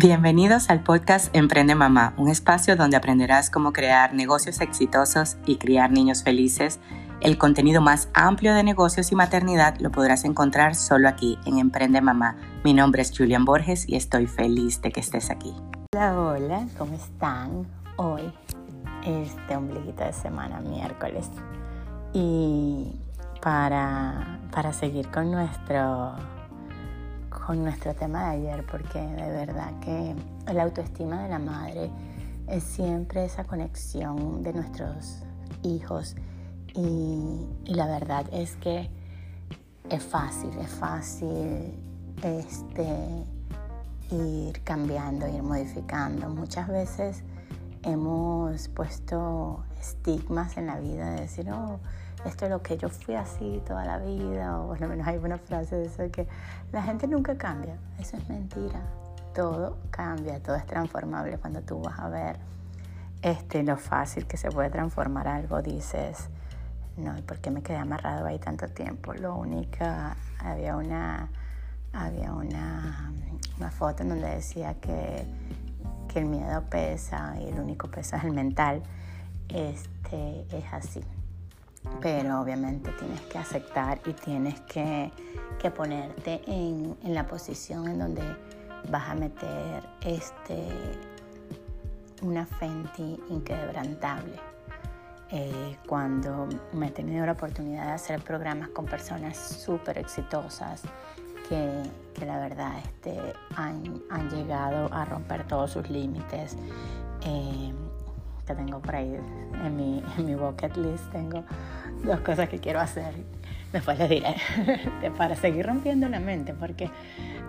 Bienvenidos al podcast Emprende Mamá, un espacio donde aprenderás cómo crear negocios exitosos y criar niños felices. El contenido más amplio de negocios y maternidad lo podrás encontrar solo aquí en Emprende Mamá. Mi nombre es Julian Borges y estoy feliz de que estés aquí. Hola, hola, ¿cómo están? Hoy, este ombliguito de semana, miércoles. Y para, para seguir con nuestro con nuestro tema de ayer, porque de verdad que la autoestima de la madre es siempre esa conexión de nuestros hijos y, la verdad es que es fácil, es fácil este, ir cambiando, ir modificando. Muchas veces hemos puesto estigmas en la vida de decir, oh, esto es lo que yo fui así toda la vida, o lo menos hay una frase de eso que la gente nunca cambia. Eso es mentira. Todo cambia, todo es transformable. Cuando tú vas a ver este, lo fácil que se puede transformar algo, dices, no, ¿y por qué me quedé amarrado ahí tanto tiempo? Lo único, había una, había una, una foto en donde decía que, que el miedo pesa y el único peso es el mental. Este, es así pero obviamente tienes que aceptar y tienes que, ponerte en, la posición en donde vas a meter este, una fe en inquebrantable. Eh, cuando me he tenido la oportunidad de hacer programas con personas súper exitosas que, la verdad este, han, llegado a romper todos sus límites. Eh, que tengo por ahí en mi, en mi bucket list, tengo dos cosas que quiero hacer. Después les diré, para seguir rompiendo la mente, porque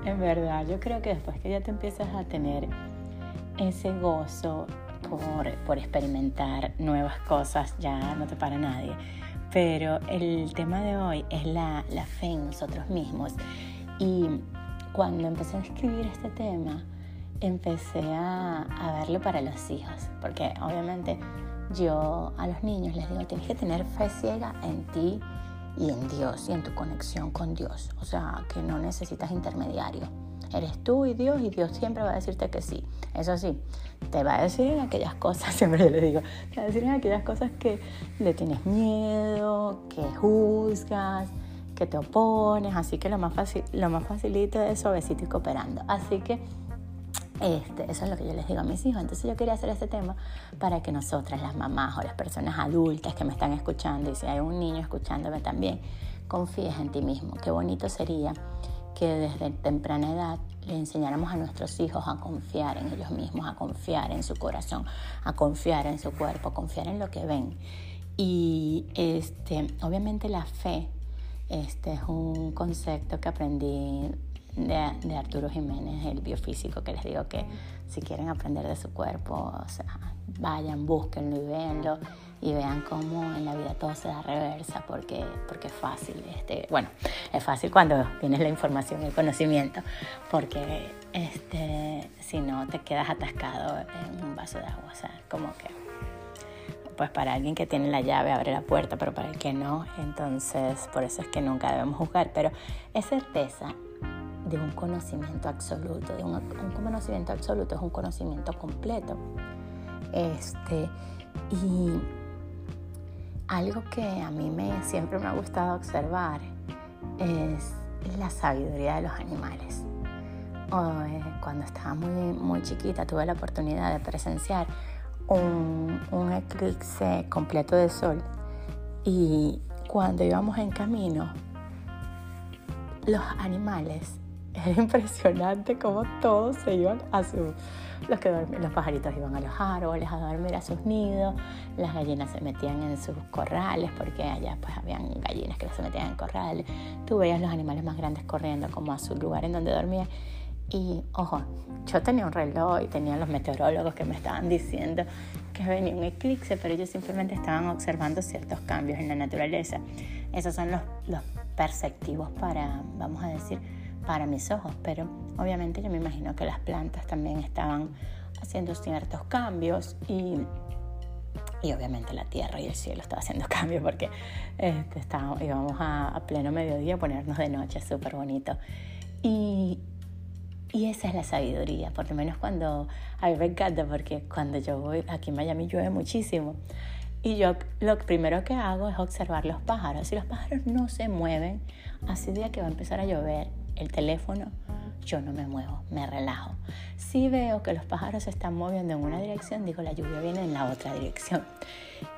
en verdad yo creo que después que ya te empiezas a tener ese gozo por, por experimentar nuevas cosas, ya no te para nadie. Pero el tema de hoy es la, la fe en nosotros mismos. Y cuando empecé a escribir este tema, empecé a, a verlo para los hijos, porque obviamente yo a los niños les digo, tienes que tener fe ciega en ti y en Dios y en tu conexión con Dios. O sea, que no necesitas intermediario. Eres tú y Dios y Dios siempre va a decirte que sí. Eso sí, te va a decir en aquellas cosas, siempre le digo, te va a decir en aquellas cosas que le tienes miedo, que juzgas, que te opones. Así que lo más, fácil, lo más facilito es suavecito y cooperando. Así que este, eso es lo que yo les digo a mis hijos. Entonces yo quería hacer este tema para que nosotras, las mamás o las personas adultas que me están escuchando, y si hay un niño escuchándome también, confíes en ti mismo. Qué bonito sería que desde temprana edad le enseñáramos a nuestros hijos a confiar en ellos mismos, a confiar en su corazón, a confiar en su cuerpo, a confiar en lo que ven. Y este, obviamente la fe este es un concepto que aprendí de, Arturo Jiménez, el biofísico, que les digo que si quieren aprender de su cuerpo, vayan, búsquenlo y véanlo y vean cómo en la vida todo se da reversa porque, porque es fácil. Este, bueno, es fácil cuando tienes la información y el conocimiento, porque este, si no te quedas atascado en un vaso de agua, o sea, como que pues para alguien que tiene la llave abre la puerta, pero para el que no, entonces por eso es que nunca debemos juzgar, pero es certeza de un conocimiento absoluto. De un, conocimiento absoluto es un conocimiento completo. Este, y algo que a mí me, siempre me ha gustado observar es la sabiduría de los animales. Eh, cuando estaba muy, muy chiquita tuve la oportunidad de presenciar un, un eclipse completo de sol y cuando íbamos en camino los animales era impresionante cómo todos se iban a su... Los, que los pajaritos iban a los árboles a dormir a sus nidos, las gallinas se metían en sus corrales, porque allá pues habían gallinas que se metían en corrales. Tú veías los animales más grandes corriendo como a su lugar en donde dormían. Y ojo, yo tenía un reloj y tenía los meteorólogos que me estaban diciendo que venía un eclipse, pero ellos simplemente estaban observando ciertos cambios en la naturaleza. Esos son los, los perceptivos para, vamos a decir, para mis ojos, pero obviamente yo me imagino que las plantas también estaban haciendo ciertos cambios y, y obviamente la tierra y el cielo estaban haciendo cambios porque este, íbamos a, pleno mediodía a ponernos de noche, súper bonito. Y Y esa es la sabiduría, por lo menos cuando, a mí me encanta, porque cuando yo voy, aquí en Miami llueve muchísimo, y yo lo primero que hago es observar los pájaros. Si los pájaros no se mueven, así día que va a empezar a llover, el teléfono, yo no me muevo, me relajo. Si veo que los pájaros se están moviendo en una dirección, digo, la lluvia viene en la otra dirección.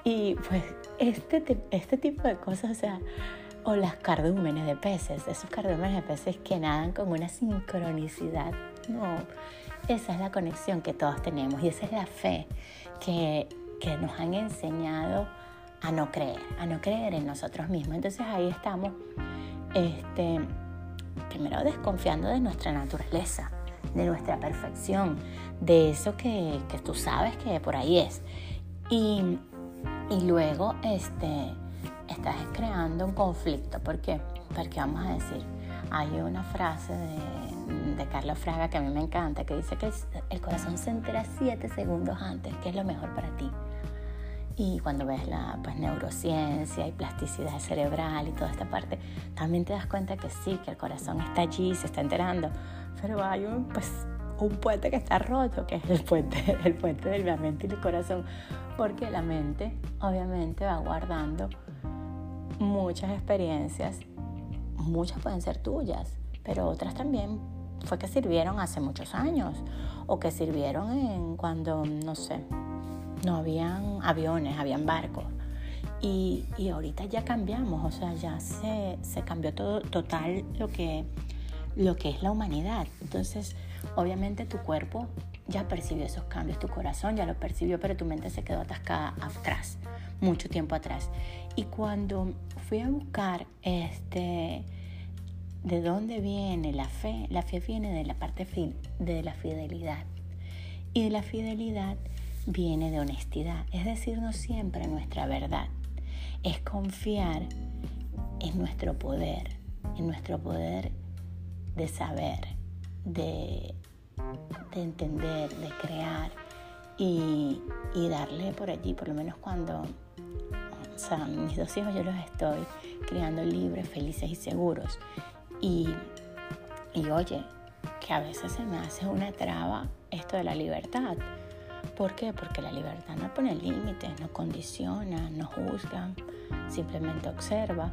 Y pues este, este tipo de cosas, o las cardúmenes de peces, esos cardúmenes de peces que nadan con una sincronicidad. No, esa es la conexión que todos tenemos y esa es la fe que, que nos han enseñado a no creer, a no creer en nosotros mismos. Entonces ahí estamos, este, primero desconfiando de nuestra naturaleza, de nuestra perfección, de eso que, que tú sabes que por ahí es. Y, y luego, este, estás creando un conflicto. ¿Por qué? Porque vamos a decir, hay una frase de, de Carlos Fraga que a mí me encanta, que dice que el, corazón se entera siete segundos antes, que es lo mejor para ti. Y cuando ves la pues, neurociencia y plasticidad cerebral y toda esta parte, también te das cuenta que sí, que el corazón está allí, se está enterando, pero hay un, pues, un puente que está roto, que es el puente, el puente de la mente y el corazón, porque la mente obviamente va guardando muchas experiencias, muchas pueden ser tuyas, pero otras también fue que sirvieron hace muchos años o que sirvieron en cuando, no sé, no habían aviones, habían barcos. Y, y ahorita ya cambiamos, o sea, ya se, se cambió todo, total lo que, lo que es la humanidad. Entonces, obviamente tu cuerpo ya percibió esos cambios, tu corazón ya lo percibió, pero tu mente se quedó atascada atrás, mucho tiempo atrás. Y cuando fui a buscar este, de dónde viene la fe, la fe viene de la parte de la fidelidad. Y de la fidelidad viene de honestidad, es decirnos siempre nuestra verdad. Es confiar en nuestro poder, en nuestro poder de saber, de, de entender, de crear y, y darle por allí, por lo menos cuando o sea, mis dos hijos yo los estoy criando libres, felices y seguros. Y, y oye, que a veces se me hace una traba esto de la libertad. ¿Por qué? Porque la libertad no pone límites, no condiciona, no juzga, simplemente observa.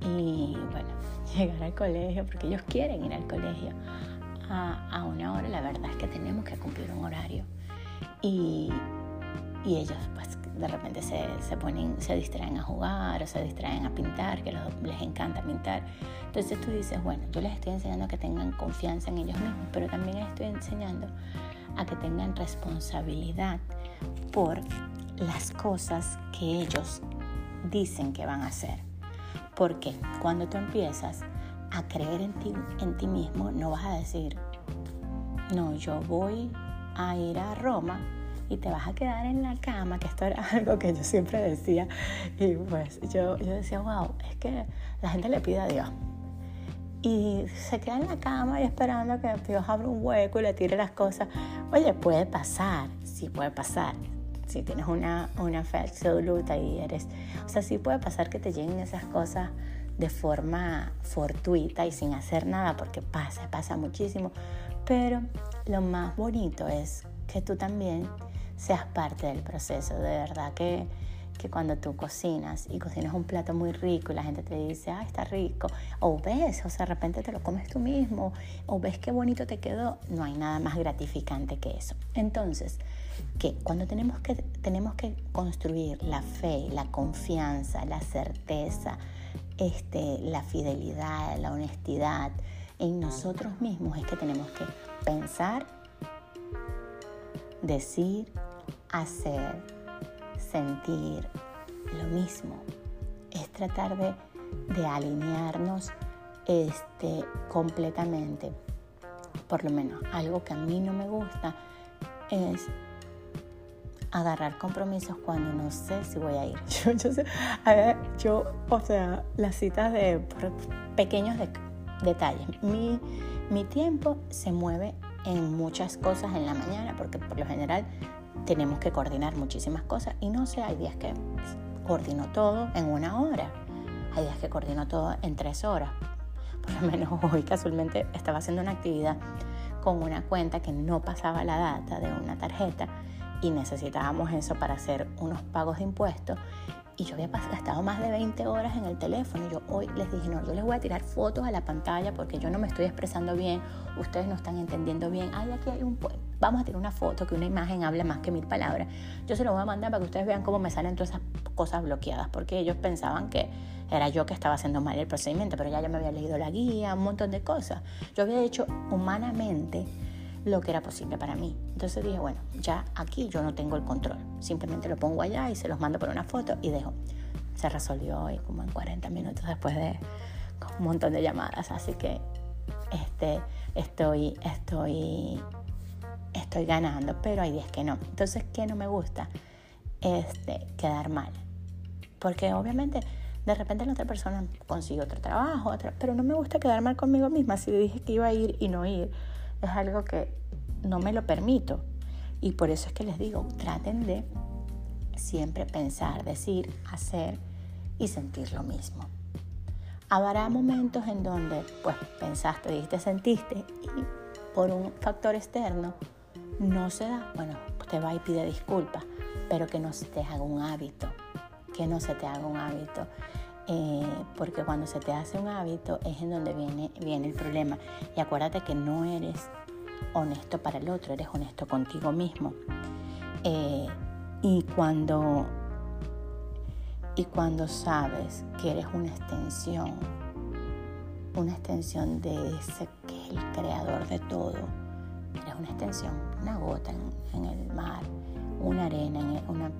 Y bueno, llegar al colegio, porque ellos quieren ir al colegio a, a una hora, la verdad es que tenemos que cumplir un horario. Y, y ellos pues de repente se, se, ponen, se distraen a jugar o se distraen a pintar, que les encanta pintar. Entonces tú dices, bueno, yo les estoy enseñando que tengan confianza en ellos mismos, pero también les estoy enseñando a que tengan responsabilidad por las cosas que ellos dicen que van a hacer. Porque cuando tú empiezas a creer en ti, en ti mismo, no vas a decir, no, yo voy a ir a Roma y te vas a quedar en la cama, que esto era algo que yo siempre decía. Y pues yo, yo decía, wow, es que la gente le pide a Dios. Y se queda en la cama y esperando que Dios abra un hueco y le tire las cosas. Oye, puede pasar, sí puede pasar. Si tienes una, una fe absoluta y eres... O sea, sí puede pasar que te lleguen esas cosas de forma fortuita y sin hacer nada, porque pasa, pasa muchísimo. Pero lo más bonito es que tú también seas parte del proceso. De verdad que, que cuando tú cocinas y cocinas un plato muy rico y la gente te dice, ah, está rico, o ves, o sea, de repente te lo comes tú mismo, o ves qué bonito te quedó, no hay nada más gratificante que eso. Entonces, que cuando tenemos que, tenemos que construir la fe, la confianza, la certeza, este, la fidelidad, la honestidad en nosotros mismos, es que tenemos que pensar, decir, hacer, sentir lo mismo. Es tratar de, alinearnos este, completamente. Por lo menos algo que a mí no me gusta es agarrar compromisos cuando no sé si voy a ir. Yo, o sea, las citas de pequeños detalles. Mi, mi tiempo se mueve en muchas cosas en la mañana porque por lo general tenemos que coordinar muchísimas cosas y no sé, hay días que coordino todo en una hora, hay días que coordino todo en tres horas. Por lo menos hoy casualmente estaba haciendo una actividad con una cuenta que no pasaba la data de una tarjeta y necesitábamos eso para hacer unos pagos de impuestos. Y yo había gastado más de 20 horas en el teléfono. Y yo hoy les dije, no, yo les voy a tirar fotos a la pantalla porque yo no me estoy expresando bien, ustedes no están entendiendo bien. Ay, aquí hay un... Vamos a tirar una foto, que una imagen habla más que mil palabras. Yo se lo voy a mandar para que ustedes vean cómo me salen todas esas cosas bloqueadas, porque ellos pensaban que era yo que estaba haciendo mal el procedimiento, pero ya yo me había leído la guía, un montón de cosas. Yo había hecho humanamente lo que era posible para mí. Entonces dije, bueno, ya aquí yo no tengo el control. Simplemente lo pongo allá y se los mando por una foto y dejo. Se resolvió hoy como en 40 minutos después de un montón de llamadas. Así que este, estoy, estoy, estoy ganando, pero hay días que no. Entonces, ¿qué no me gusta? Este, quedar mal. Porque obviamente de repente la otra persona consigue otro trabajo, otra, pero no me gusta quedar mal conmigo misma. Si dije que iba a ir y no ir, es algo que no me lo permito. Y por eso es que les digo, traten de siempre pensar, decir, hacer y sentir lo mismo. Habrá momentos en donde pues pensaste, dijiste, sentiste y por un factor externo no se da. Bueno, usted va y pide disculpas, pero que no se te haga un hábito, que no se te haga un hábito. Eh, porque cuando se te hace un hábito es en donde viene, viene el problema. Y acuérdate que no eres honesto para el otro, eres honesto contigo mismo. Eh, y cuando y cuando sabes que eres una extensión, una extensión de ese que es el creador de todo, eres una extensión, una gota en, el mar, una arena, una,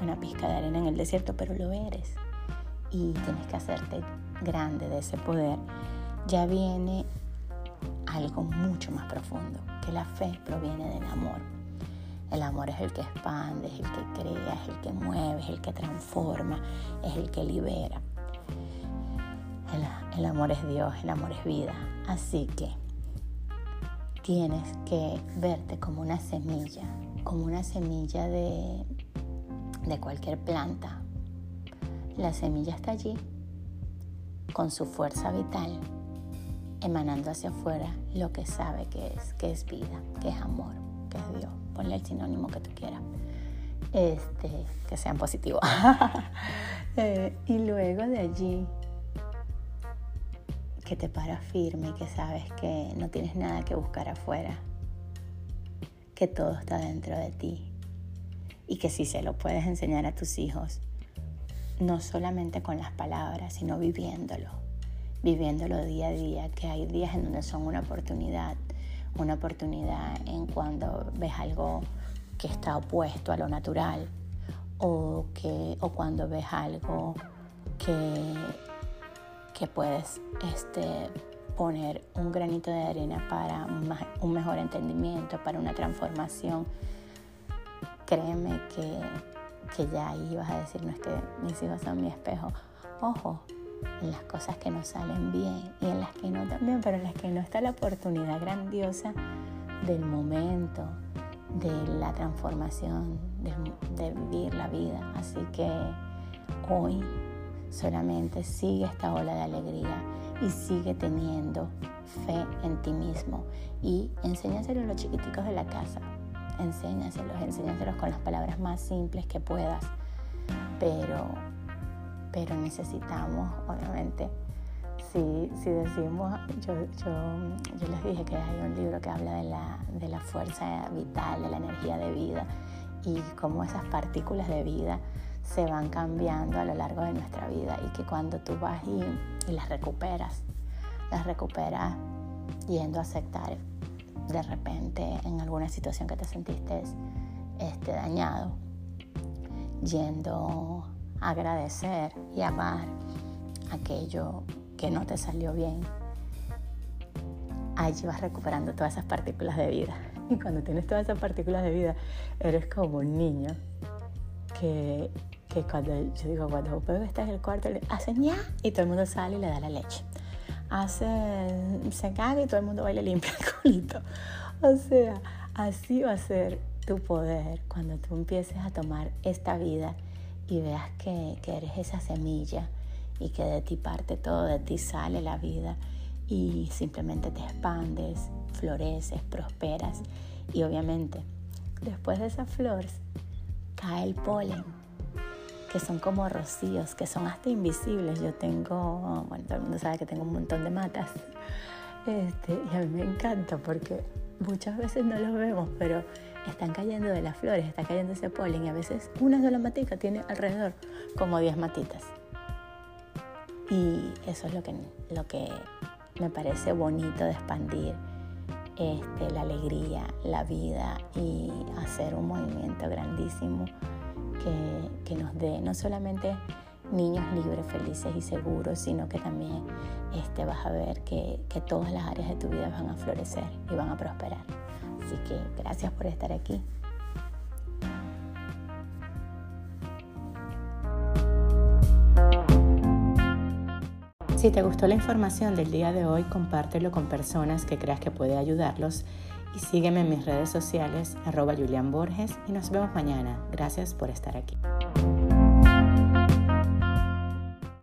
una pizca de arena en el desierto, pero lo eres. Y tienes que hacerte grande de ese poder. Ya viene algo mucho más profundo, que la fe proviene del amor. El amor es el que expande, es el que crea, es el que mueve, es el que transforma, es el que libera. El, el amor es Dios, el amor es vida. Así que tienes que verte como una semilla, como una semilla de, de cualquier planta. La semilla está allí con su fuerza vital emanando hacia afuera lo que sabe que es, que es vida, que es amor, que es Dios. Ponle el sinónimo que tú quieras. Este, que sean positivos. Eh, y luego de allí, que te paras firme y que sabes que no tienes nada que buscar afuera, que todo está dentro de ti. Y que si se lo puedes enseñar a tus hijos, no solamente con las palabras, sino viviéndolo. Viviéndolo día a día, que hay días en donde son una oportunidad, una oportunidad en cuando ves algo que está opuesto a lo natural. O, que, o cuando ves algo que, que puedes este, poner un granito de arena para un mejor entendimiento, para una transformación. Créeme que, que ya ahí vas a decir, no es que mis hijos son mi espejo. Ojo, en las cosas que nos salen bien y en las que no también, pero en las que no está la oportunidad grandiosa del momento, de la transformación, de, vivir la vida. Así que hoy solamente sigue esta ola de alegría y sigue teniendo fe en ti mismo y enséñaselo a los chiquiticos de la casa. Enséñaselos, enséñaselos con las palabras más simples que puedas, pero pero necesitamos, obviamente, si, si decimos, yo, yo, yo, les dije que hay un libro que habla de la, de la fuerza vital, de la energía de vida y cómo esas partículas de vida se van cambiando a lo largo de nuestra vida y que cuando tú vas y, y las recuperas, las recuperas yendo a aceptar de repente en alguna situación que te sentiste este, dañado, yendo agradecer y amar aquello que no te salió bien, allí vas recuperando todas esas partículas de vida. Y cuando tienes todas esas partículas de vida, eres como un niño que, que cuando yo digo, cuando un está en el cuarto, le hace ña y todo el mundo sale y le da la leche. Hace, se caga y todo el mundo va y le limpia el culito. O sea, así va a ser tu poder cuando tú empieces a tomar esta vida y veas que, eres esa semilla y que de ti parte todo, de ti sale la vida y simplemente te expandes, floreces, prosperas y obviamente después de esas flores cae el polen que son como rocíos, que son hasta invisibles. Yo tengo, bueno, todo el mundo sabe que tengo un montón de matas. Este, y a mí me encanta porque muchas veces no los vemos, pero están cayendo de las flores, está cayendo ese polen y a veces una sola matica tiene alrededor como 10 matitas. Y eso es lo que, lo que me parece bonito de expandir este, la alegría, la vida y hacer un movimiento grandísimo que, nos dé no solamente niños libres, felices y seguros, sino que también este, vas a ver que, que todas las áreas de tu vida van a florecer y van a prosperar. Así que gracias por estar aquí. Si te gustó la información del día de hoy, compártelo con personas que creas que puede ayudarlos y sígueme en mis redes sociales, arroba Julián Borges, y nos vemos mañana. Gracias por estar aquí.